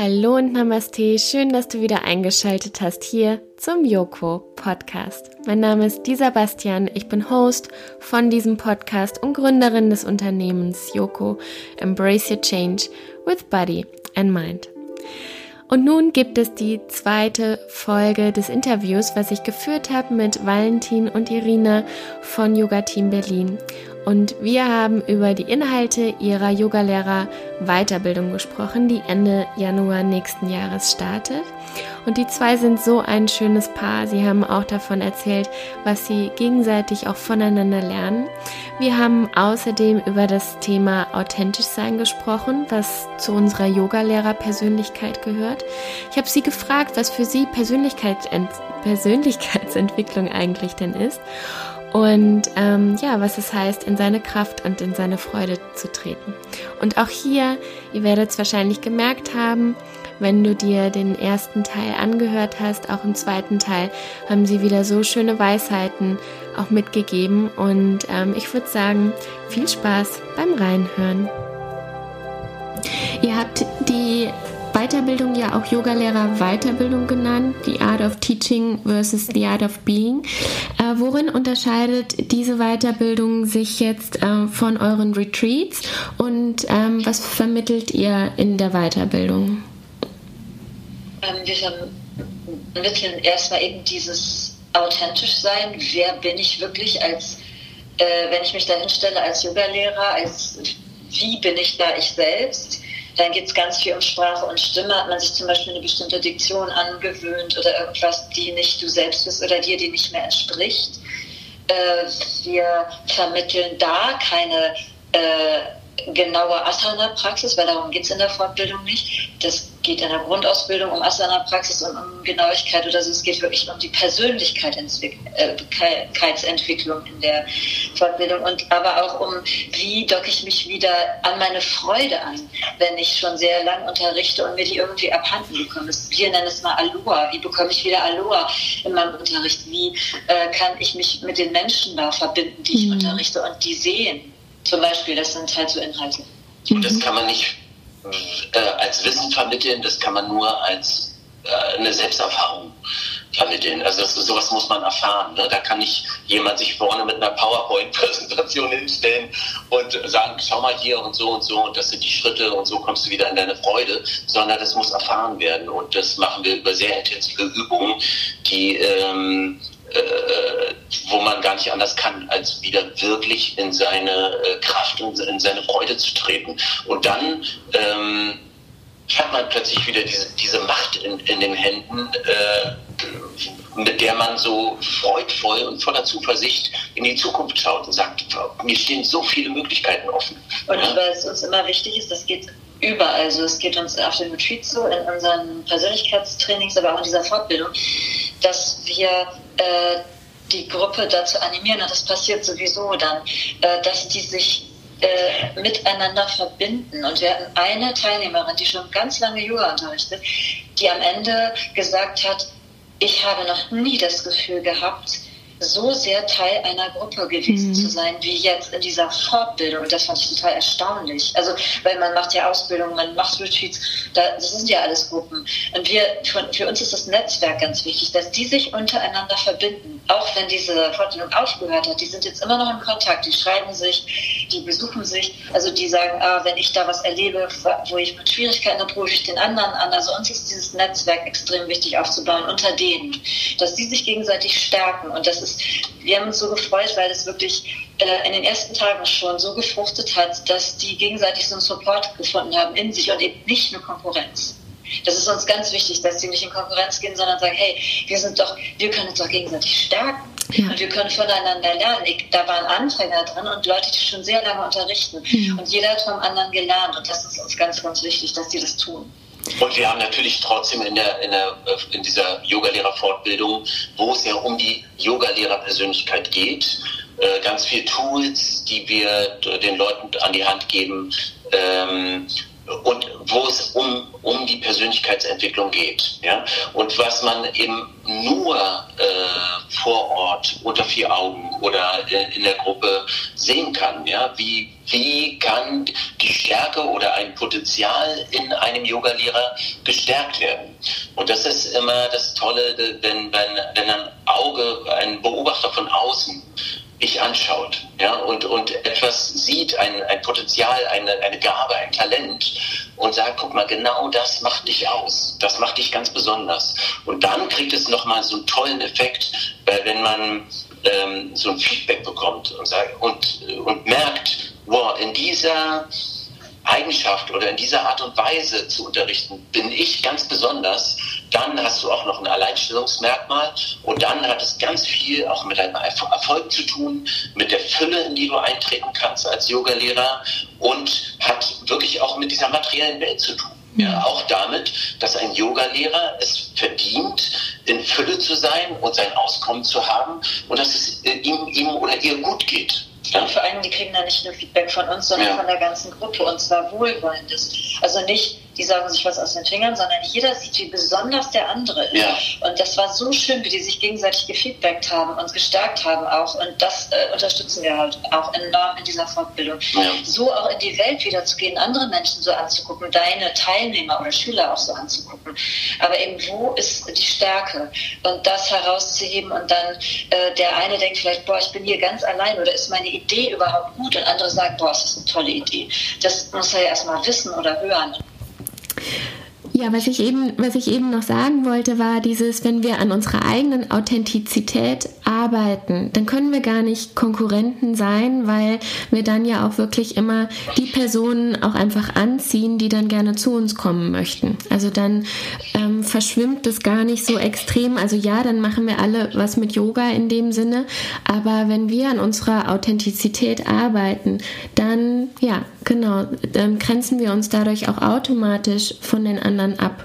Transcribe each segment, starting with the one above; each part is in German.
Hallo und Namaste, schön, dass du wieder eingeschaltet hast hier zum Yoko Podcast. Mein Name ist Disa Bastian, ich bin Host von diesem Podcast und Gründerin des Unternehmens Yoko Embrace Your Change with Body and Mind. Und nun gibt es die zweite Folge des Interviews, was ich geführt habe mit Valentin und Irina von Yoga Team Berlin und wir haben über die Inhalte ihrer Yogalehrer Weiterbildung gesprochen, die Ende Januar nächsten Jahres startet. Und die zwei sind so ein schönes Paar. Sie haben auch davon erzählt, was sie gegenseitig auch voneinander lernen. Wir haben außerdem über das Thema authentisch sein gesprochen, was zu unserer Yogalehrer-Persönlichkeit gehört. Ich habe sie gefragt, was für sie Persönlichkeitsent Persönlichkeitsentwicklung eigentlich denn ist und ähm, ja, was es heißt, in seine Kraft und in seine Freude zu treten. Und auch hier, ihr werdet es wahrscheinlich gemerkt haben, wenn du dir den ersten Teil angehört hast, auch im zweiten Teil haben sie wieder so schöne Weisheiten auch mitgegeben. Und ähm, ich würde sagen, viel Spaß beim Reinhören. Ihr habt die Weiterbildung ja auch Yogalehrer Weiterbildung genannt, die Art of Teaching versus the Art of Being. Äh, worin unterscheidet diese Weiterbildung sich jetzt äh, von euren Retreats und ähm, was vermittelt ihr in der Weiterbildung? Ähm, wir vermitteln erstmal eben dieses authentisch sein. Wer bin ich wirklich als, äh, wenn ich mich da hinstelle als Yogalehrer, als wie bin ich da ich selbst? Dann geht es ganz viel um Sprache und Stimme. Hat man sich zum Beispiel eine bestimmte Diktion angewöhnt oder irgendwas, die nicht du selbst bist oder dir, die nicht mehr entspricht. Äh, wir vermitteln da keine äh, genaue Asana-Praxis, weil darum geht es in der Fortbildung nicht. Das geht in der Grundausbildung um Asana-Praxis und um Genauigkeit oder so. Es geht wirklich um die Persönlichkeitsentwicklung in der Fortbildung und aber auch um, wie docke ich mich wieder an meine Freude an, wenn ich schon sehr lang unterrichte und mir die irgendwie abhanden bekomme. Wir nennen es mal Aloha. Wie bekomme ich wieder Aloha in meinem Unterricht? Wie äh, kann ich mich mit den Menschen da verbinden, die ich mhm. unterrichte und die sehen? Zum Beispiel, das sind halt so Inhalte. Und das kann man nicht äh, als Wissen vermitteln, das kann man nur als äh, eine Selbsterfahrung vermitteln. Also das, sowas muss man erfahren. Ne? Da kann nicht jemand sich vorne mit einer PowerPoint-Präsentation hinstellen und sagen, schau mal hier und so und so und das sind die Schritte und so kommst du wieder in deine Freude, sondern das muss erfahren werden und das machen wir über sehr intensive Übungen, die ähm, nicht anders kann, als wieder wirklich in seine äh, Kraft und in seine Freude zu treten. Und dann ähm, hat man plötzlich wieder diese, diese Macht in, in den Händen, äh, mit der man so freudvoll und voller Zuversicht in die Zukunft schaut und sagt, mir stehen so viele Möglichkeiten offen. Und ja? es uns immer wichtig ist, das geht überall. Also es geht uns auf den Retreats so, in unseren Persönlichkeitstrainings, aber auch in dieser Fortbildung, dass wir äh, die Gruppe dazu animieren, und das passiert sowieso dann, äh, dass die sich äh, miteinander verbinden. Und wir hatten eine Teilnehmerin, die schon ganz lange Yoga unterrichtet, die am Ende gesagt hat, ich habe noch nie das Gefühl gehabt, so sehr Teil einer Gruppe gewesen mhm. zu sein, wie jetzt in dieser Fortbildung. Und das fand ich total erstaunlich. Also, weil man macht ja Ausbildung, man macht Retreats, da, das sind ja alles Gruppen. Und wir, für, für uns ist das Netzwerk ganz wichtig, dass die sich untereinander verbinden. Auch wenn diese Fortbildung aufgehört hat, die sind jetzt immer noch in Kontakt, die schreiben sich, die besuchen sich, also die sagen, ah, wenn ich da was erlebe, wo ich mit Schwierigkeiten habe, rufe ich den anderen an. Also uns ist dieses Netzwerk extrem wichtig aufzubauen unter denen, dass die sich gegenseitig stärken und das ist ist, wir haben uns so gefreut, weil es wirklich äh, in den ersten Tagen schon so gefruchtet hat, dass die gegenseitig so einen Support gefunden haben in sich und eben nicht eine Konkurrenz. Das ist uns ganz wichtig, dass sie nicht in Konkurrenz gehen, sondern sagen, hey, wir sind doch, wir können uns doch gegenseitig stärken. Ja. Und wir können voneinander lernen. Ich, da waren Anfänger drin und Leute, die schon sehr lange unterrichten. Ja. Und jeder hat vom anderen gelernt. Und das ist uns ganz, ganz wichtig, dass die das tun. Und wir haben natürlich trotzdem in, der, in, der, in dieser Yogalehrerfortbildung, wo es ja um die Yogalehrerpersönlichkeit geht, äh, ganz viele Tools, die wir den Leuten an die Hand geben, ähm, und wo es um, um die Persönlichkeitsentwicklung geht. Ja? Und was man eben nur äh, vor Ort unter vier Augen oder in, in der Gruppe sehen kann. Ja? Wie, wie kann die Stärke oder ein Potenzial in einem Yogalehrer gestärkt werden? Und das ist immer das Tolle, wenn, wenn, wenn ein Auge, ein Beobachter von außen ich anschaut ja, und, und etwas sieht, ein, ein Potenzial, eine, eine Gabe, ein Talent und sagt, guck mal, genau das macht dich aus. Das macht dich ganz besonders. Und dann kriegt es nochmal so einen tollen Effekt, wenn man ähm, so ein Feedback bekommt und, sagt, und, und merkt, wow, in dieser Eigenschaft oder in dieser Art und Weise zu unterrichten, bin ich ganz besonders, dann hast du auch noch ein Alleinstellungsmerkmal und dann hat es ganz viel auch mit deinem Erfolg zu tun, mit der Fülle, in die du eintreten kannst als Yogalehrer und hat wirklich auch mit dieser materiellen Welt zu tun. Ja, mhm. auch damit, dass ein Yogalehrer es verdient, in Fülle zu sein und sein Auskommen zu haben und dass es ihm, ihm oder ihr gut geht. Ja. Und vor allem, die kriegen dann nicht nur Feedback von uns, sondern ja. von der ganzen Gruppe und zwar wohlwollendes. Also nicht die sagen sich was aus den Fingern, sondern jeder sieht, wie besonders der andere ist. Ja. Und das war so schön, wie die sich gegenseitig gefeedbackt haben, uns gestärkt haben auch. Und das äh, unterstützen wir halt auch enorm in dieser Fortbildung. Ja. So auch in die Welt wieder zu gehen, andere Menschen so anzugucken, deine Teilnehmer oder Schüler auch so anzugucken. Aber eben, wo ist die Stärke? Und das herauszuheben und dann äh, der eine denkt vielleicht, boah, ich bin hier ganz allein oder ist meine Idee überhaupt gut? Und andere sagen, boah, das ist eine tolle Idee. Das muss er ja erstmal wissen oder hören. Ja, was ich eben, was ich eben noch sagen wollte, war dieses, wenn wir an unserer eigenen Authentizität arbeiten, dann können wir gar nicht Konkurrenten sein, weil wir dann ja auch wirklich immer die Personen auch einfach anziehen, die dann gerne zu uns kommen möchten. Also dann ähm, verschwimmt es gar nicht so extrem. Also ja, dann machen wir alle was mit Yoga in dem Sinne, aber wenn wir an unserer Authentizität arbeiten, dann ja, genau, dann grenzen wir uns dadurch auch automatisch von den anderen ab?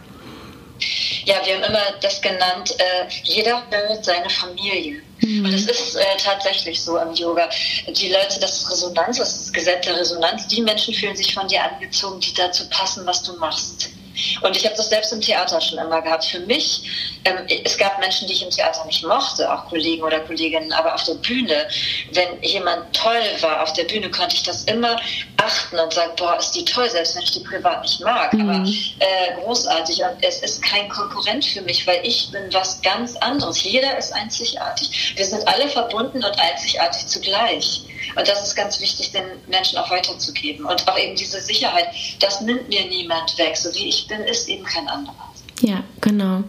Ja, wir haben immer das genannt, äh, jeder bildet seine Familie. Mhm. Und es ist äh, tatsächlich so im Yoga. Die Leute, das ist Resonanz, das ist das Gesetz der Resonanz. Die Menschen fühlen sich von dir angezogen, die dazu passen, was du machst. Und ich habe das selbst im Theater schon immer gehabt. Für mich, ähm, es gab Menschen, die ich im Theater nicht mochte, auch Kollegen oder Kolleginnen, aber auf der Bühne, wenn jemand toll war auf der Bühne, konnte ich das immer achten und sagen, boah, ist die toll, selbst wenn ich die privat nicht mag, mhm. aber äh, großartig. Und es ist kein Konkurrent für mich, weil ich bin was ganz anderes. Jeder ist einzigartig. Wir sind alle verbunden und einzigartig zugleich. Und das ist ganz wichtig, den Menschen auch weiterzugeben. Und auch eben diese Sicherheit, das nimmt mir niemand weg. So wie ich bin, ist eben kein anderer. Ja, genau.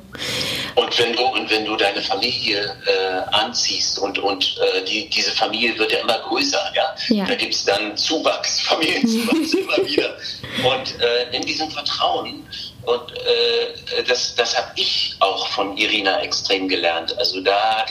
Und wenn du, und wenn du deine Familie äh, anziehst und, und äh, die, diese Familie wird ja immer größer, ja, ja. da gibt es dann Zuwachs, Familienzuwachs immer wieder. Und äh, in diesem Vertrauen und äh, das, das habe ich auch von Irina extrem gelernt. Also da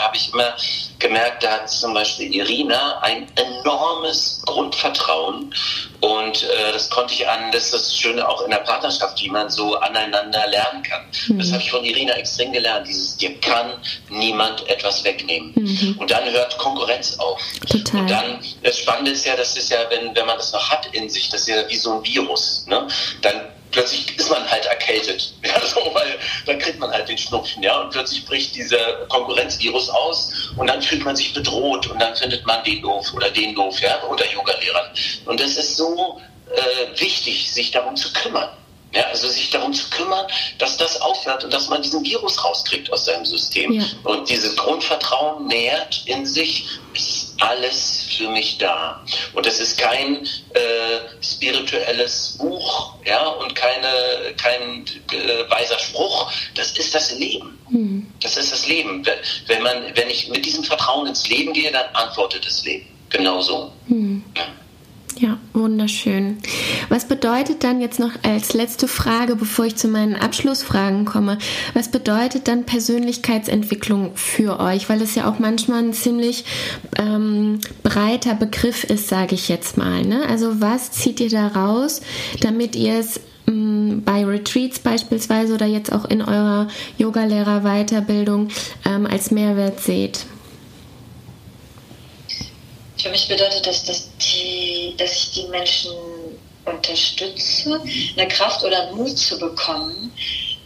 habe ich immer gemerkt, da hat zum Beispiel Irina ein enormes Grundvertrauen. Und äh, das konnte ich an, das ist das Schöne auch in der Partnerschaft, wie man so aneinander lernen kann. Mhm. Das habe ich von Irina extrem gelernt. Dieses, dir kann niemand etwas wegnehmen. Mhm. Und dann hört Konkurrenz auf. Total. Und dann, das Spannende ist ja, das ist ja, wenn, wenn man das noch hat in sich, das ist ja wie so ein Virus. Ne? Dann plötzlich ist man halt erkältet. Ja, so, weil dann kriegt man halt den Schnupfen, ja, und plötzlich bricht dieser Konkurrenzvirus aus und dann fühlt man sich bedroht und dann findet man den doof oder den doof, ja, unter Yoga-Lehrern. Und es ist so äh, wichtig, sich darum zu kümmern. Ja, also sich darum zu kümmern, dass das aufhört und dass man diesen Virus rauskriegt aus seinem System. Ja. Und dieses Grundvertrauen nährt in sich, ist alles für mich da. Und es ist kein äh, spirituelles Buch, ja, und keine, kein äh, weiser Spruch. Das ist das Leben. Mhm. Das ist das Leben. Wenn man, wenn ich mit diesem Vertrauen ins Leben gehe, dann antwortet das Leben. Genauso. Mhm. Ja. Ja, wunderschön. Was bedeutet dann jetzt noch als letzte Frage, bevor ich zu meinen Abschlussfragen komme, was bedeutet dann Persönlichkeitsentwicklung für euch? Weil es ja auch manchmal ein ziemlich ähm, breiter Begriff ist, sage ich jetzt mal. Ne? Also was zieht ihr da raus, damit ihr es mm, bei Retreats beispielsweise oder jetzt auch in eurer Yogalehrer-Weiterbildung ähm, als Mehrwert seht? Für mich bedeutet das, dass, die, dass ich die Menschen unterstütze, eine Kraft oder einen Mut zu bekommen,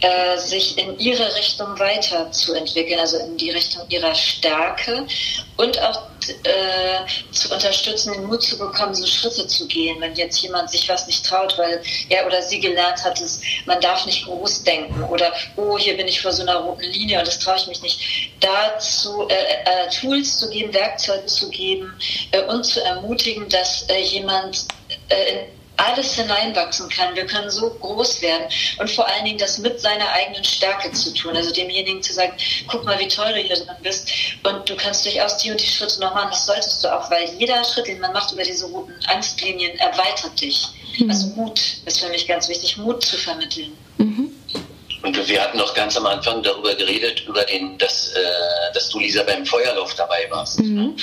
äh, sich in ihre Richtung weiterzuentwickeln, also in die Richtung ihrer Stärke und auch äh, zu unterstützen, den Mut zu bekommen, so Schritte zu gehen, wenn jetzt jemand sich was nicht traut, weil er oder sie gelernt hat, dass man darf nicht groß denken oder oh, hier bin ich vor so einer roten Linie und das traue ich mich nicht. Dazu äh, äh, Tools zu geben, Werkzeuge zu geben äh, und zu ermutigen, dass äh, jemand in alles hineinwachsen kann. Wir können so groß werden und vor allen Dingen das mit seiner eigenen Stärke zu tun. Also demjenigen zu sagen, guck mal, wie toll du hier drin bist und du kannst durchaus die und die Schritte noch machen. Das solltest du auch, weil jeder Schritt, den man macht über diese roten Angstlinien, erweitert dich. Mhm. Also Mut ist für mich ganz wichtig, Mut zu vermitteln. Mhm. Und wir hatten noch ganz am Anfang darüber geredet, über den, dass, äh, dass du, Lisa, beim Feuerlauf dabei warst. Mhm.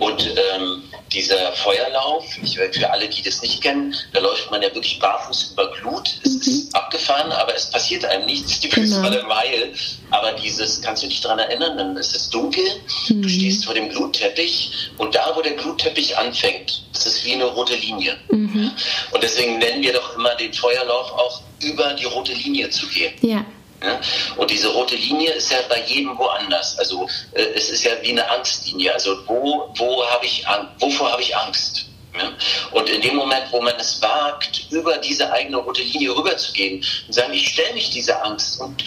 Und ähm, dieser Feuerlauf, ich, für alle, die das nicht kennen, da läuft man ja wirklich barfuß über Glut. Es mhm. ist abgefahren, aber es passiert einem nichts, die Füße genau. alle Weil. Aber dieses, kannst du dich daran erinnern, dann ist es dunkel, mhm. du stehst vor dem Glutteppich und da, wo der Glutteppich anfängt, das ist wie eine rote Linie. Mhm. Und deswegen nennen wir doch immer den Feuerlauf auch über die rote Linie zu gehen. Ja. Ja? Und diese rote Linie ist ja bei jedem woanders. Also äh, es ist ja wie eine Angstlinie. Also wo, wo habe ich wovor habe ich Angst? Ja? Und in dem Moment, wo man es wagt, über diese eigene rote Linie rüberzugehen und sagen, ich stelle mich dieser Angst und,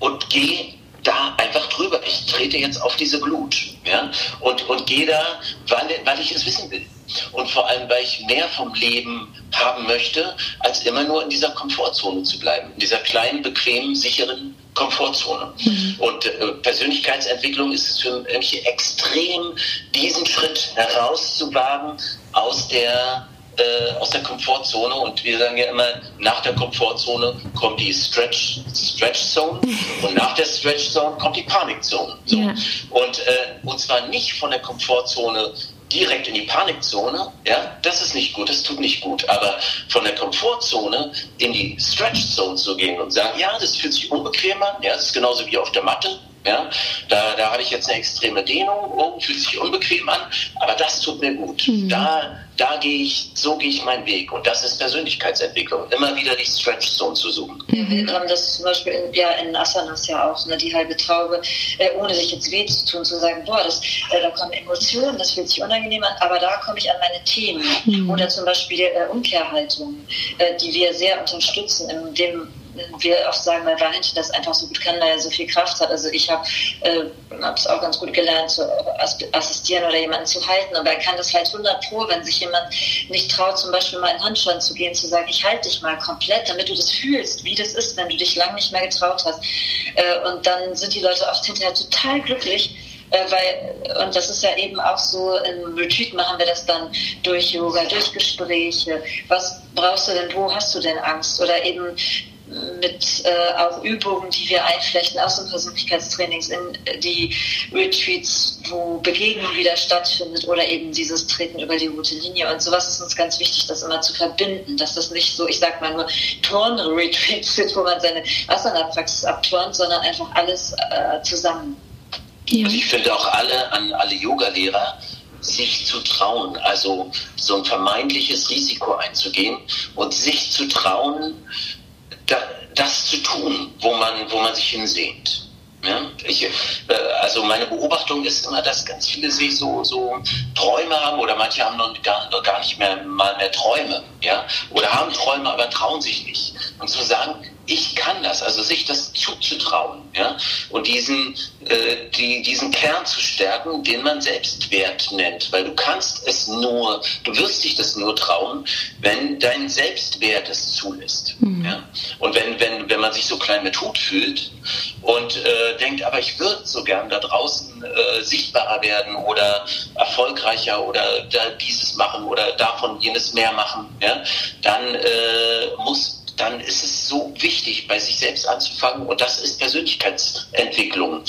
und gehe da einfach drüber. Ich trete jetzt auf diese Glut ja? und, und gehe da, weil, weil ich es wissen will. Und vor allem, weil ich mehr vom Leben haben möchte, als immer nur in dieser Komfortzone zu bleiben. In dieser kleinen, bequemen, sicheren Komfortzone. Mhm. Und äh, Persönlichkeitsentwicklung ist es für mich extrem, diesen Schritt herauszuwagen aus der äh, aus der Komfortzone und wir sagen ja immer, nach der Komfortzone kommt die Stretch, Stretch Zone und nach der Stretch Zone kommt die Panikzone. So. Ja. Und, äh, und zwar nicht von der Komfortzone direkt in die Panikzone, ja, das ist nicht gut, das tut nicht gut. Aber von der Komfortzone in die Stretch Zone zu gehen und sagen, ja, das fühlt sich unbequem an, ja, das ist genauso wie auf der Matte, ja, da, da habe ich jetzt eine extreme Dehnung, oh, fühlt sich unbequem an, aber das tut mir gut. Mhm. Da, da gehe ich, so gehe ich meinen Weg. Und das ist Persönlichkeitsentwicklung. Immer wieder die Stretch Zone zu suchen. Mhm. Wir haben das zum Beispiel in, ja, in Asanas ja auch, ne, die halbe Traube, äh, ohne sich jetzt weh zu tun, zu sagen, boah, das, äh, da kommen Emotionen, das fühlt sich unangenehm an, aber da komme ich an meine Themen. Mhm. Oder zum Beispiel äh, Umkehrhaltung, äh, die wir sehr unterstützen, in dem wir oft sagen, weil Valentin das einfach so gut kann, weil er so viel Kraft hat. Also ich habe äh, es auch ganz gut gelernt, zu assistieren oder jemanden zu halten, aber er kann das halt 100 pro, wenn sich jemand nicht traut, zum Beispiel mal in Handstand zu gehen, zu sagen, ich halte dich mal komplett, damit du das fühlst, wie das ist, wenn du dich lang nicht mehr getraut hast. Äh, und dann sind die Leute oft hinterher total glücklich, äh, weil, und das ist ja eben auch so, im Retreat machen wir das dann durch Yoga, durch Gespräche. Was brauchst du denn, wo hast du denn Angst? Oder eben mit äh, auch Übungen, die wir einflechten aus den Persönlichkeitstrainings in die Retreats, wo Begegnung wieder stattfindet oder eben dieses Treten über die rote Linie. Und sowas ist uns ganz wichtig, das immer zu verbinden, dass das nicht so, ich sag mal nur Turn-Retreats sind, wo man seine Asana-Praxis abturnt, sondern einfach alles äh, zusammen. Ja. Ich finde auch alle an alle Yoga-Lehrer, sich zu trauen, also so ein vermeintliches Risiko einzugehen und sich zu trauen, das zu tun, wo man, wo man sich hinsehnt. Ja, ich, äh, also meine Beobachtung ist immer, dass ganz viele sich so, so Träume haben oder manche haben noch gar, noch gar nicht mehr mal mehr Träume, ja, oder haben Träume, aber trauen sich nicht. Und zu sagen, ich kann das, also sich das zuzutrauen, ja, und diesen, äh, die, diesen Kern zu stärken, den man Selbstwert nennt, weil du kannst es nur, du wirst dich das nur trauen, wenn dein Selbstwert es zulässt, mhm. ja, und wenn, wenn, wenn man sich so klein mit Hut fühlt und äh, denkt, aber ich würde so gern da draußen äh, sichtbarer werden oder erfolgreicher oder da dieses machen oder davon jenes mehr machen, ja, dann äh, muss dann ist es so wichtig, bei sich selbst anzufangen. Und das ist Persönlichkeitsentwicklung.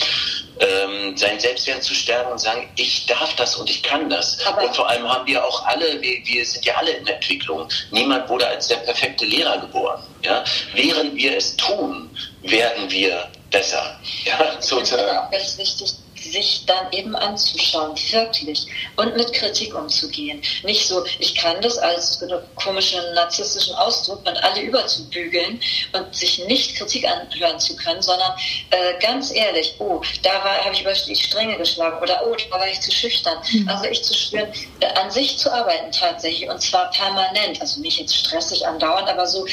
Ähm, seinen Selbstwert zu stärken und sagen, ich darf das und ich kann das. Aber und vor allem haben wir auch alle, wir, wir sind ja alle in Entwicklung. Niemand wurde als der perfekte Lehrer geboren. Ja? Während wir es tun, werden wir besser. Ja, sozusagen. Das ist ganz wichtig sich dann eben anzuschauen, wirklich, und mit Kritik umzugehen. Nicht so, ich kann das als komischen narzisstischen Ausdruck und alle überzubügeln und sich nicht Kritik anhören zu können, sondern äh, ganz ehrlich, oh, da habe ich über die Stränge geschlagen oder oh, da war ich zu schüchtern. Mhm. Also ich zu spüren, äh, an sich zu arbeiten tatsächlich und zwar permanent, also nicht jetzt stressig andauernd, aber so,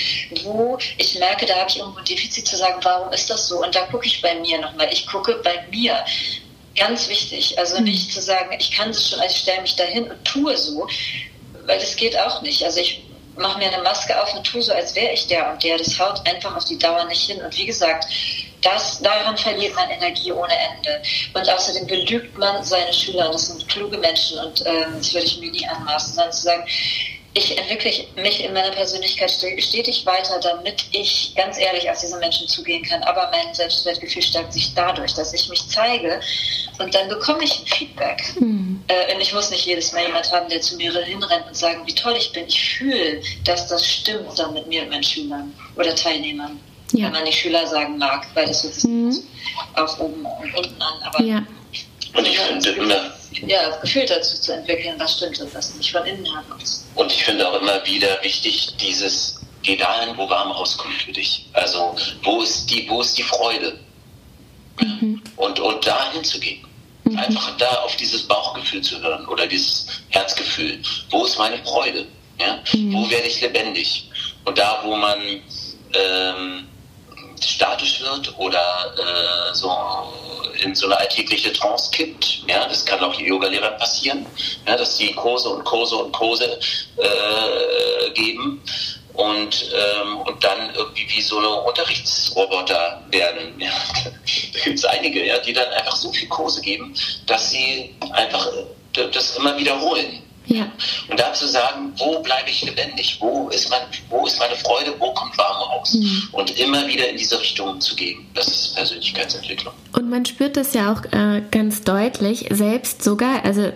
wo ich merke, da habe ich irgendwo ein Defizit zu sagen, warum ist das so? Und da gucke ich bei mir nochmal. Ich gucke bei mir. Ganz wichtig. Also mhm. nicht zu sagen, ich kann das schon, also ich stelle mich dahin und tue so, weil das geht auch nicht. Also ich mache mir eine Maske auf und tue so, als wäre ich der und der. Das haut einfach auf die Dauer nicht hin. Und wie gesagt, das, daran verliert man Energie ohne Ende. Und außerdem belügt man seine Schüler. Das sind kluge Menschen und ähm, das würde ich mir nie anmaßen, sondern zu sagen, ich entwickle mich in meiner Persönlichkeit stetig weiter, damit ich ganz ehrlich auf diese Menschen zugehen kann. Aber mein Selbstwertgefühl stärkt sich dadurch, dass ich mich zeige und dann bekomme ich ein Feedback. Mhm. Äh, und ich muss nicht jedes Mal jemand haben, der zu mir hinrennt und sagen, wie toll ich bin. Ich fühle, dass das stimmt dann mit mir und meinen Schülern oder Teilnehmern. Ja. Wenn man nicht Schüler sagen mag, weil das hört sich mhm. auch oben und unten an. Aber ja. Und ich finde immer, ja, das Gefühl dazu zu entwickeln, was stimmt und was nicht von innen heraus. Und ich finde auch immer wieder wichtig, dieses, geh dahin, wo warm rauskommt für dich. Also, wo ist die, wo ist die Freude? Mhm. Und, und dahin zu gehen. Mhm. Einfach da auf dieses Bauchgefühl zu hören oder dieses Herzgefühl. Wo ist meine Freude? Ja? Mhm. Wo werde ich lebendig? Und da, wo man ähm, statisch wird oder äh, so in so eine alltägliche Trance kippt. Ja, das kann auch Yoga-Lehrern passieren, ja, dass die Kurse und Kurse und Kurse äh, geben und, ähm, und dann irgendwie wie so eine Unterrichtsroboter werden. Ja, da gibt es einige, ja, die dann einfach so viel Kurse geben, dass sie einfach äh, das immer wiederholen. Ja. Und da zu sagen, wo bleibe ich lebendig, wo ist, mein, wo ist meine Freude, wo kommt Warme raus? Mhm. Und immer wieder in diese Richtung zu gehen, das ist Persönlichkeitsentwicklung. Und man spürt das ja auch äh, ganz deutlich, selbst sogar, also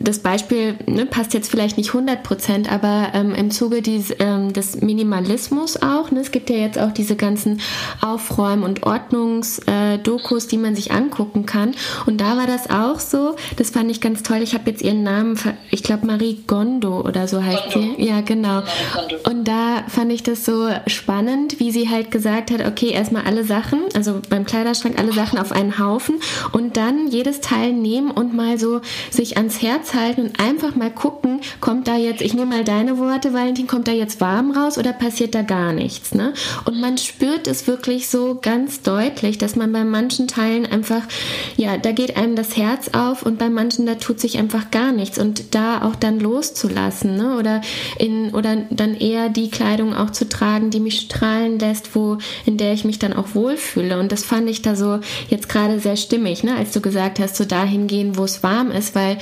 das Beispiel ne, passt jetzt vielleicht nicht 100 Prozent, aber ähm, im Zuge dies, ähm, des Minimalismus auch, ne, es gibt ja jetzt auch diese ganzen Aufräumen- und Ordnungsdokus, äh, die man sich angucken kann. Und da war das auch so, das fand ich ganz toll, ich habe jetzt ihren Namen, ich glaube, glaube Marie Gondo oder so heißt Gondo. sie. Ja, genau. Und da fand ich das so spannend, wie sie halt gesagt hat, okay, erstmal alle Sachen, also beim Kleiderschrank alle Sachen auf einen Haufen und dann jedes Teil nehmen und mal so sich ans Herz halten und einfach mal gucken, kommt da jetzt, ich nehme mal deine Worte, Valentin, kommt da jetzt warm raus oder passiert da gar nichts, ne? Und man spürt es wirklich so ganz deutlich, dass man bei manchen Teilen einfach, ja, da geht einem das Herz auf und bei manchen, da tut sich einfach gar nichts und da auch dann loszulassen ne? oder, in, oder dann eher die Kleidung auch zu tragen, die mich strahlen lässt, wo, in der ich mich dann auch wohlfühle. Und das fand ich da so jetzt gerade sehr stimmig, ne? als du gesagt hast, so dahin gehen, wo es warm ist, weil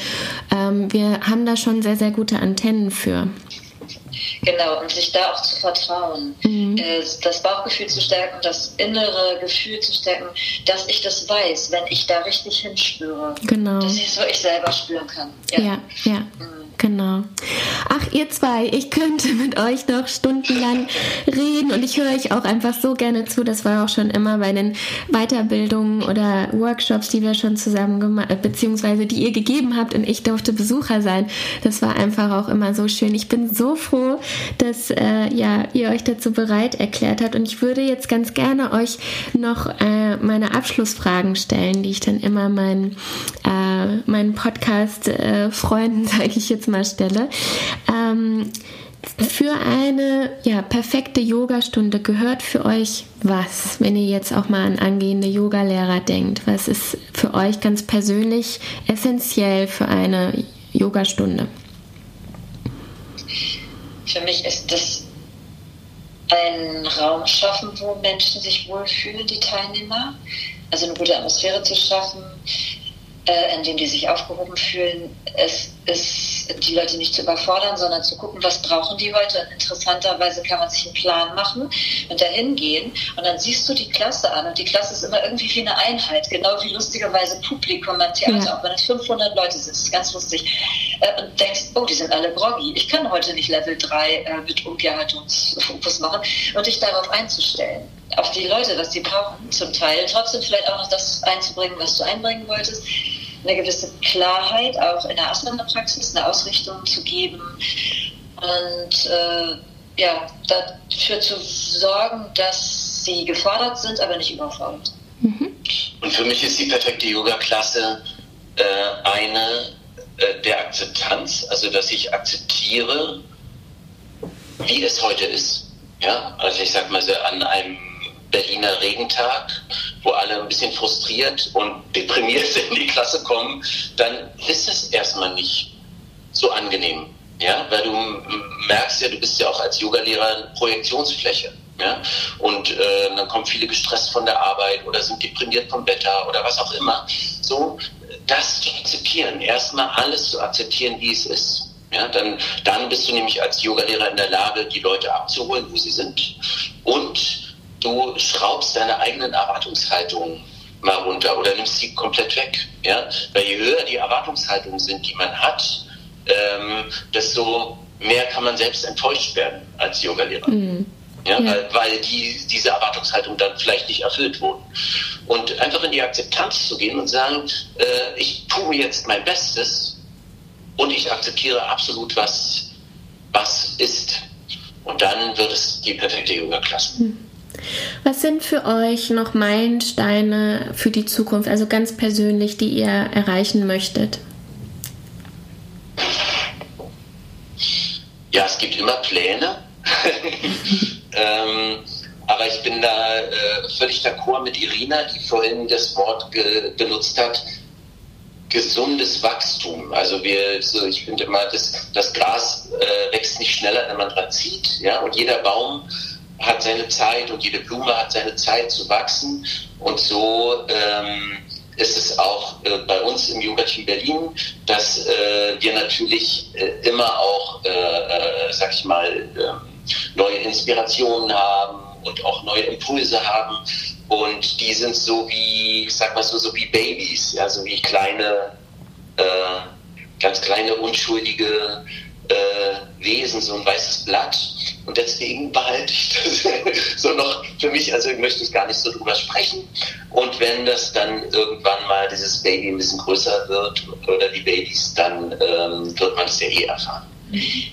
ähm, wir haben da schon sehr, sehr gute Antennen für. Genau, und sich da auch zu vertrauen, mhm. Äh, das Bauchgefühl zu stärken, das innere Gefühl zu stärken, dass ich das weiß, wenn ich da richtig hinspüre. Genau. Dass ich es wirklich selber spüren kann. Ja, ja. ja. Mhm. Genau. Ach, ihr zwei, ich könnte mit euch noch stundenlang reden und ich höre euch auch einfach so gerne zu. Das war auch schon immer bei den Weiterbildungen oder Workshops, die wir schon zusammen gemacht, äh, beziehungsweise die ihr gegeben habt und ich durfte Besucher sein. Das war einfach auch immer so schön. Ich bin so froh, dass äh, ja, ihr euch dazu bereit erklärt habt und ich würde jetzt ganz gerne euch noch äh, meine Abschlussfragen stellen, die ich dann immer meinen, äh, meinen Podcast-Freunden, sage ich jetzt mal, stelle. Ähm, für eine ja, perfekte Yogastunde gehört für euch was, wenn ihr jetzt auch mal an angehende Yogalehrer denkt? Was ist für euch ganz persönlich essentiell für eine Yogastunde? Für mich ist das ein Raum schaffen, wo Menschen sich wohlfühlen, die Teilnehmer. Also eine gute Atmosphäre zu schaffen, äh, in dem die sich aufgehoben fühlen. Es ist die Leute nicht zu überfordern, sondern zu gucken, was brauchen die heute. Und interessanterweise kann man sich einen Plan machen und dahin gehen und dann siehst du die Klasse an und die Klasse ist immer irgendwie wie eine Einheit, genau wie lustigerweise Publikum beim Theater, ja. auch wenn es 500 Leute sind, das ist ganz lustig. Äh, und denkst, oh, die sind alle groggy. Ich kann heute nicht Level 3 äh, mit Umkehrhaltungsfokus machen und dich darauf einzustellen auf die Leute, was sie brauchen, zum Teil. Trotzdem vielleicht auch noch das einzubringen, was du einbringen wolltest. Eine gewisse Klarheit auch in der Asana-Praxis, eine Ausrichtung zu geben und äh, ja, dafür zu sorgen, dass sie gefordert sind, aber nicht überfordert. Mhm. Und für mich ist die perfekte Yoga-Klasse äh, eine äh, der Akzeptanz, also dass ich akzeptiere, wie es heute ist. Ja, also ich sag mal so an einem Berliner Regentag, wo alle ein bisschen frustriert und deprimiert in die Klasse kommen, dann ist es erstmal nicht so angenehm. Ja, weil du merkst ja, du bist ja auch als Yogalehrer Projektionsfläche. Ja? Und äh, dann kommen viele gestresst von der Arbeit oder sind deprimiert vom Wetter oder was auch immer. So, das zu akzeptieren, erstmal alles zu akzeptieren, wie es ist. Ja, dann, dann bist du nämlich als Yogalehrer in der Lage, die Leute abzuholen, wo sie sind. Und du schraubst deine eigenen Erwartungshaltungen mal runter oder nimmst sie komplett weg. Ja? Weil je höher die Erwartungshaltungen sind, die man hat, ähm, desto mehr kann man selbst enttäuscht werden als Yogalehrer. Mhm. Ja, ja. Weil, weil die, diese Erwartungshaltung dann vielleicht nicht erfüllt wurden. Und einfach in die Akzeptanz zu gehen und sagen, äh, ich tue jetzt mein Bestes und ich akzeptiere absolut, was, was ist. Und dann wird es die perfekte Yoga-Klasse. Mhm. Was sind für euch noch Meilensteine für die Zukunft, also ganz persönlich, die ihr erreichen möchtet? Ja, es gibt immer Pläne. ähm, aber ich bin da äh, völlig d'accord mit Irina, die vorhin das Wort benutzt hat, gesundes Wachstum. Also wir, so ich finde immer, das, das Gras äh, wächst nicht schneller, wenn man dran zieht, ja, und jeder Baum hat seine Zeit und jede Blume hat seine Zeit zu wachsen. Und so ähm, ist es auch äh, bei uns im Yoga-Team Berlin, dass äh, wir natürlich äh, immer auch, äh, äh, sag ich mal, ähm, neue Inspirationen haben und auch neue Impulse haben. Und die sind so wie, ich sag mal so, so wie Babys, ja, so wie kleine, äh, ganz kleine, unschuldige Wesen, so ein weißes Blatt. Und deswegen behalte ich das so noch für mich, also möchte ich gar nicht so drüber sprechen. Und wenn das dann irgendwann mal dieses Baby ein bisschen größer wird oder die Babys, dann ähm, wird man es ja eh erfahren.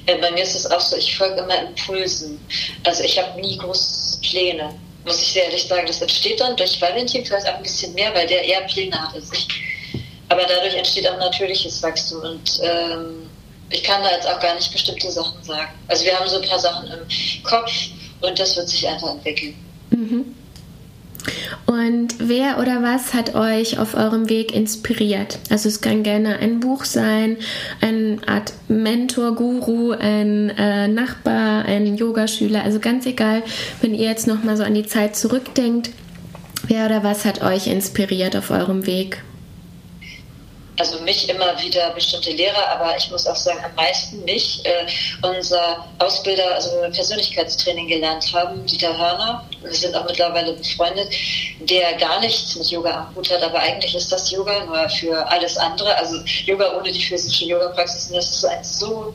Ja, bei mir ist es auch so, ich folge immer Impulsen. Also ich habe nie große Pläne, muss ich sehr ehrlich sagen. Das entsteht dann durch Valentin vielleicht auch ein bisschen mehr, weil der eher Pläne hat als ich. Aber dadurch entsteht auch natürliches Wachstum und ähm, ich kann da jetzt auch gar nicht bestimmte Sachen sagen. Also wir haben so ein paar Sachen im Kopf und das wird sich einfach entwickeln. Mhm. Und wer oder was hat euch auf eurem Weg inspiriert? Also es kann gerne ein Buch sein, eine Art Mentor, Guru, ein äh, Nachbar, ein Yogaschüler, also ganz egal, wenn ihr jetzt nochmal so an die Zeit zurückdenkt, wer oder was hat euch inspiriert auf eurem Weg? Also mich immer wieder bestimmte Lehrer, aber ich muss auch sagen, am meisten mich. Äh, unser Ausbilder, also wenn wir Persönlichkeitstraining gelernt haben, Dieter Hörner, wir sind auch mittlerweile befreundet, der gar nichts mit Yoga am Hut hat, aber eigentlich ist das Yoga nur für alles andere. Also Yoga ohne die physische Yoga-Praxis, das ist ein so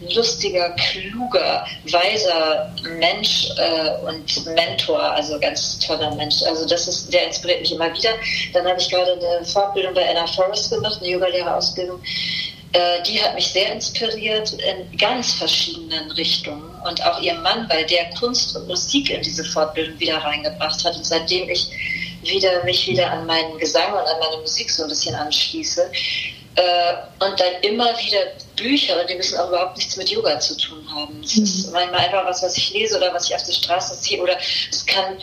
lustiger, kluger, weiser Mensch äh, und Mentor, also ganz toller Mensch. Also das ist, der inspiriert mich immer wieder. Dann habe ich gerade eine Fortbildung bei Anna Forrest gemacht, eine Yogalehrerausbildung. Äh, die hat mich sehr inspiriert in ganz verschiedenen Richtungen und auch ihr Mann, weil der Kunst und Musik in diese Fortbildung wieder reingebracht hat. Und seitdem ich wieder mich wieder an meinen Gesang und an meine Musik so ein bisschen anschließe, äh, und dann immer wieder Bücher, die müssen auch überhaupt nichts mit Yoga zu tun haben. Es mhm. ist manchmal einfach was, was ich lese oder was ich auf der Straße sehe. Oder es kann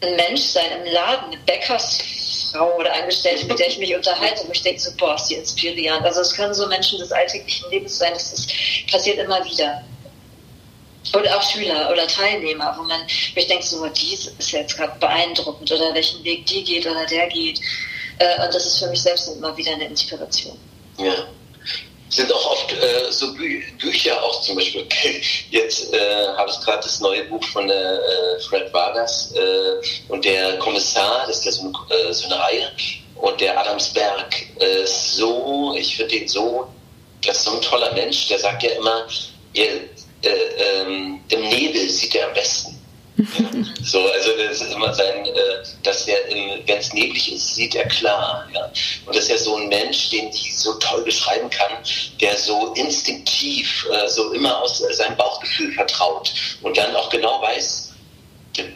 ein Mensch sein im Laden, eine Bäckersfrau oder Angestellte, mit der ich mich unterhalte, wo ich denke, so, boah, ist die inspirierend. Also es können so Menschen des alltäglichen Lebens sein, das ist, passiert immer wieder. Und auch Schüler oder Teilnehmer, wo man, wo ich denke, so, die ist jetzt gerade beeindruckend oder welchen Weg die geht oder der geht. Äh, und das ist für mich selbst immer wieder eine Inspiration. Ja. sind auch oft äh, so Bü Bücher, auch zum Beispiel, jetzt äh, habe ich gerade das neue Buch von äh, Fred Vargas äh, und der Kommissar, das ist ja so eine, so eine Reihe, und der Adamsberg ist so, ich finde ihn so, das ist so ein toller Mensch, der sagt ja immer, ihr, äh, ähm, im Nebel sieht er am besten. so, also das ist immer sein, äh, dass er, wenn es neblig ist, sieht er klar. Ja? Und das ist ja so ein Mensch, den die so toll beschreiben kann, der so instinktiv, äh, so immer aus seinem Bauchgefühl vertraut und dann auch genau weiß,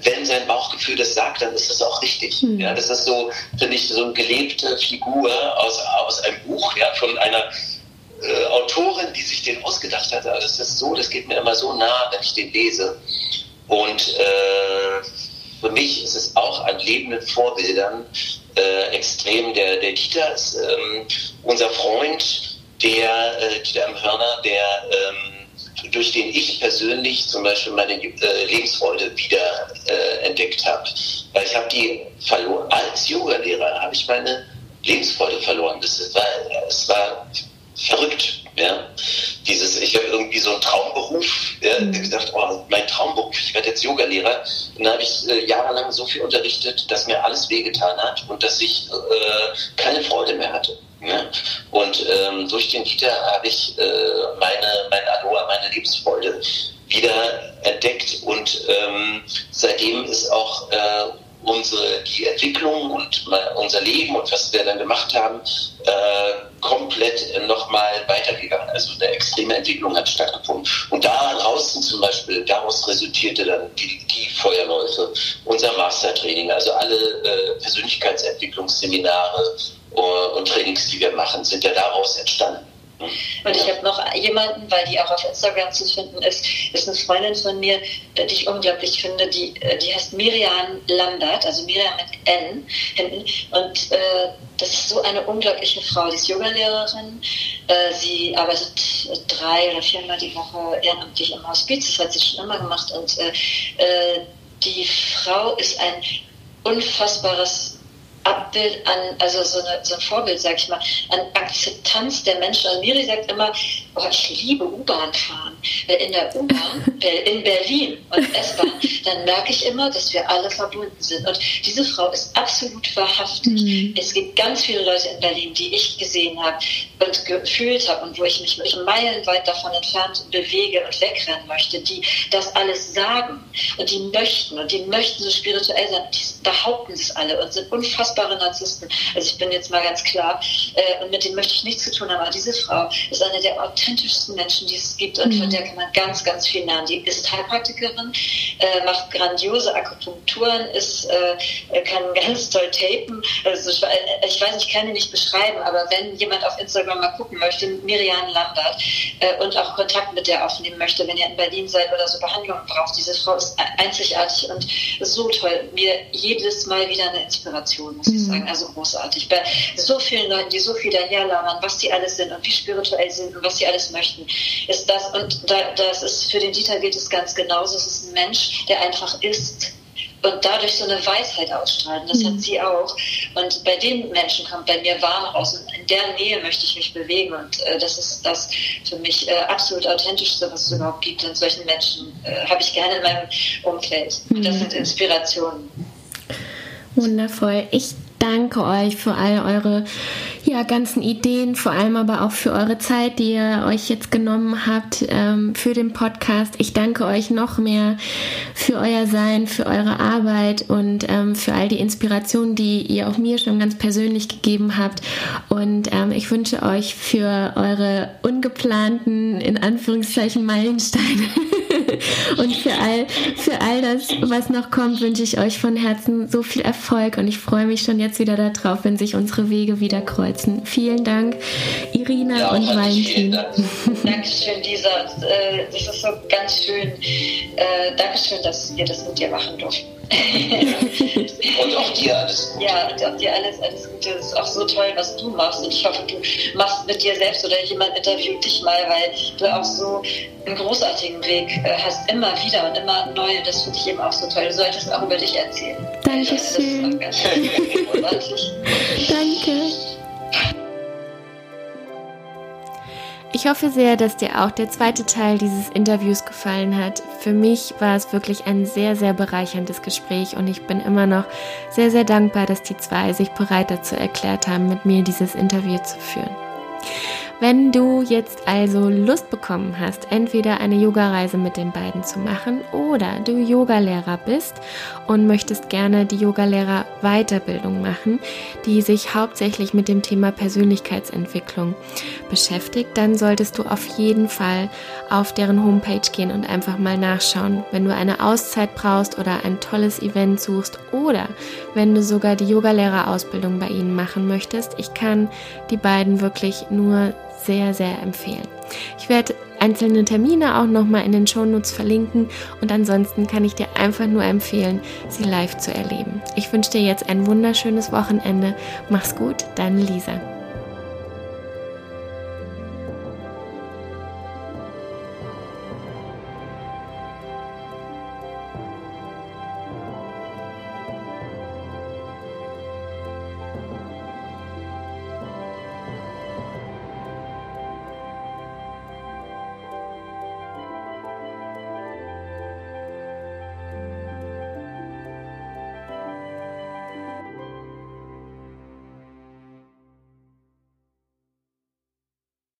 wenn sein Bauchgefühl das sagt, dann ist das auch richtig. Mhm. Ja, das ist so, finde ich, so eine gelebte Figur aus, aus einem Buch, ja, von einer äh, Autorin, die sich den ausgedacht hat. Also das ist so, das geht mir immer so nah, wenn ich den lese. Und äh, für mich ist es auch an lebenden Vorbildern äh, extrem. Der, der Dieter ist ähm, unser Freund, der äh, Dieter M. Hörner, der ähm, durch den ich persönlich zum Beispiel meine äh, Lebensfreude wieder äh, entdeckt habe. Weil ich habe die verloren. Als Yoga-Lehrer habe ich meine Lebensfreude verloren. Das war, es war verrückt. Ja? Dieses, ich habe irgendwie so einen Traumberuf, ja, mhm. gedacht, oh, mein Traumberuf, ich werde jetzt Yogalehrer. Und dann habe ich äh, jahrelang so viel unterrichtet, dass mir alles wehgetan hat und dass ich äh, keine Freude mehr hatte. Ja? Und ähm, durch den Dieter habe ich äh, meine, meine Aloha, meine Lebensfreude wieder entdeckt und ähm, seitdem ist auch äh, unsere, die Entwicklung und unser Leben und was wir dann gemacht haben, äh, komplett nochmal weitergegangen. Also eine extreme Entwicklung hat stattgefunden. Und daraus zum Beispiel, daraus resultierte dann die, die Feuerläufe, unser Mastertraining, also alle äh, Persönlichkeitsentwicklungsseminare äh, und Trainings, die wir machen, sind ja daraus entstanden. Und ich habe noch jemanden, weil die auch auf Instagram zu finden ist, ist eine Freundin von mir, die ich unglaublich finde, die, äh, die heißt Miriam Landert, also Miriam mit N hinten. Und äh, das ist so eine unglaubliche Frau. Die ist Yogalehrerin. Äh, sie arbeitet drei oder viermal die Woche ehrenamtlich im Hospiz. Das hat sie schon immer gemacht. Und äh, äh die Frau ist ein unfassbares Abbild an, also so, eine, so ein Vorbild, sag ich mal, an Akzeptanz der Menschen. Also Miri sagt immer, oh, ich liebe U-Bahn fahren. Weil in der U-Bahn, in Berlin und S-Bahn, dann merke ich immer, dass wir alle verbunden sind. Und diese Frau ist absolut wahrhaftig. Mhm. Es gibt ganz viele Leute in Berlin, die ich gesehen habe und gefühlt habe und wo ich mich meilenweit davon entfernt bewege und wegrennen möchte, die das alles sagen und die möchten und die möchten so spirituell sein. Die behaupten es alle und sind unfassbar unfassbare Narzissten. Also ich bin jetzt mal ganz klar, äh, und mit denen möchte ich nichts zu tun haben, aber diese Frau ist eine der authentischsten Menschen, die es gibt und mhm. von der kann man ganz, ganz viel lernen. Die ist Heilpraktikerin, äh, macht grandiose Akupunkturen, ist, äh, kann ganz toll tapen. Also ich, ich, weiß, ich kann die nicht beschreiben, aber wenn jemand auf Instagram mal gucken möchte, Miriam Lambert äh, und auch Kontakt mit der aufnehmen möchte, wenn ihr in Berlin seid oder so Behandlung braucht, diese Frau ist einzigartig und so toll. Mir jedes Mal wieder eine Inspiration muss ich mhm. sagen. Also großartig. Bei so vielen Leuten, die so viel daherlabern, was die alles sind und wie spirituell sind und was sie alles möchten, ist das, und da, das ist für den Dieter gilt es ganz genauso. Es ist ein Mensch, der einfach ist und dadurch so eine Weisheit ausstrahlen. Das mhm. hat sie auch. Und bei den Menschen kommt bei mir warm raus. Und in der Nähe möchte ich mich bewegen. Und äh, das ist das für mich äh, absolut authentischste, was es überhaupt gibt. Und solchen Menschen äh, habe ich gerne in meinem Umfeld. Mhm. Das sind Inspirationen. Wundervoll. Ich danke euch für all eure ja, ganzen Ideen, vor allem aber auch für eure Zeit, die ihr euch jetzt genommen habt ähm, für den Podcast. Ich danke euch noch mehr für euer Sein, für eure Arbeit und ähm, für all die Inspirationen, die ihr auch mir schon ganz persönlich gegeben habt. Und ähm, ich wünsche euch für eure ungeplanten, in Anführungszeichen, Meilensteine und für all, für all das, was noch kommt, wünsche ich euch von Herzen so viel Erfolg und ich freue mich schon jetzt wieder darauf, wenn sich unsere Wege wieder kreuzen. Vielen Dank, Irina ja, und Valentin. Dank. Dankeschön, Lisa. Äh, das ist so ganz schön. Äh, Dankeschön, dass wir das mit dir machen durften. und auch dir alles Gute. Ja, und auch dir alles, alles Gute. Es ist auch so toll, was du machst. Und ich hoffe, du machst mit dir selbst oder jemand interviewt dich mal, weil du auch so einen großartigen Weg äh, hast, immer wieder und immer neu. Das finde ich eben auch so toll. Du solltest auch über dich erzählen. Dankeschön. Danke. Ich hoffe sehr, dass dir auch der zweite Teil dieses Interviews gefallen hat. Für mich war es wirklich ein sehr, sehr bereicherndes Gespräch und ich bin immer noch sehr, sehr dankbar, dass die zwei sich bereit dazu erklärt haben, mit mir dieses Interview zu führen. Wenn du jetzt also Lust bekommen hast, entweder eine Yoga-Reise mit den beiden zu machen oder du Yogalehrer bist und möchtest gerne die Yogalehrer Weiterbildung machen, die sich hauptsächlich mit dem Thema Persönlichkeitsentwicklung beschäftigt, dann solltest du auf jeden Fall auf deren Homepage gehen und einfach mal nachschauen. Wenn du eine Auszeit brauchst oder ein tolles Event suchst oder wenn du sogar die Yogalehrerausbildung bei ihnen machen möchtest, ich kann die beiden wirklich nur sehr, sehr empfehlen. Ich werde einzelne Termine auch nochmal in den Shownotes verlinken und ansonsten kann ich dir einfach nur empfehlen, sie live zu erleben. Ich wünsche dir jetzt ein wunderschönes Wochenende. Mach's gut, deine Lisa.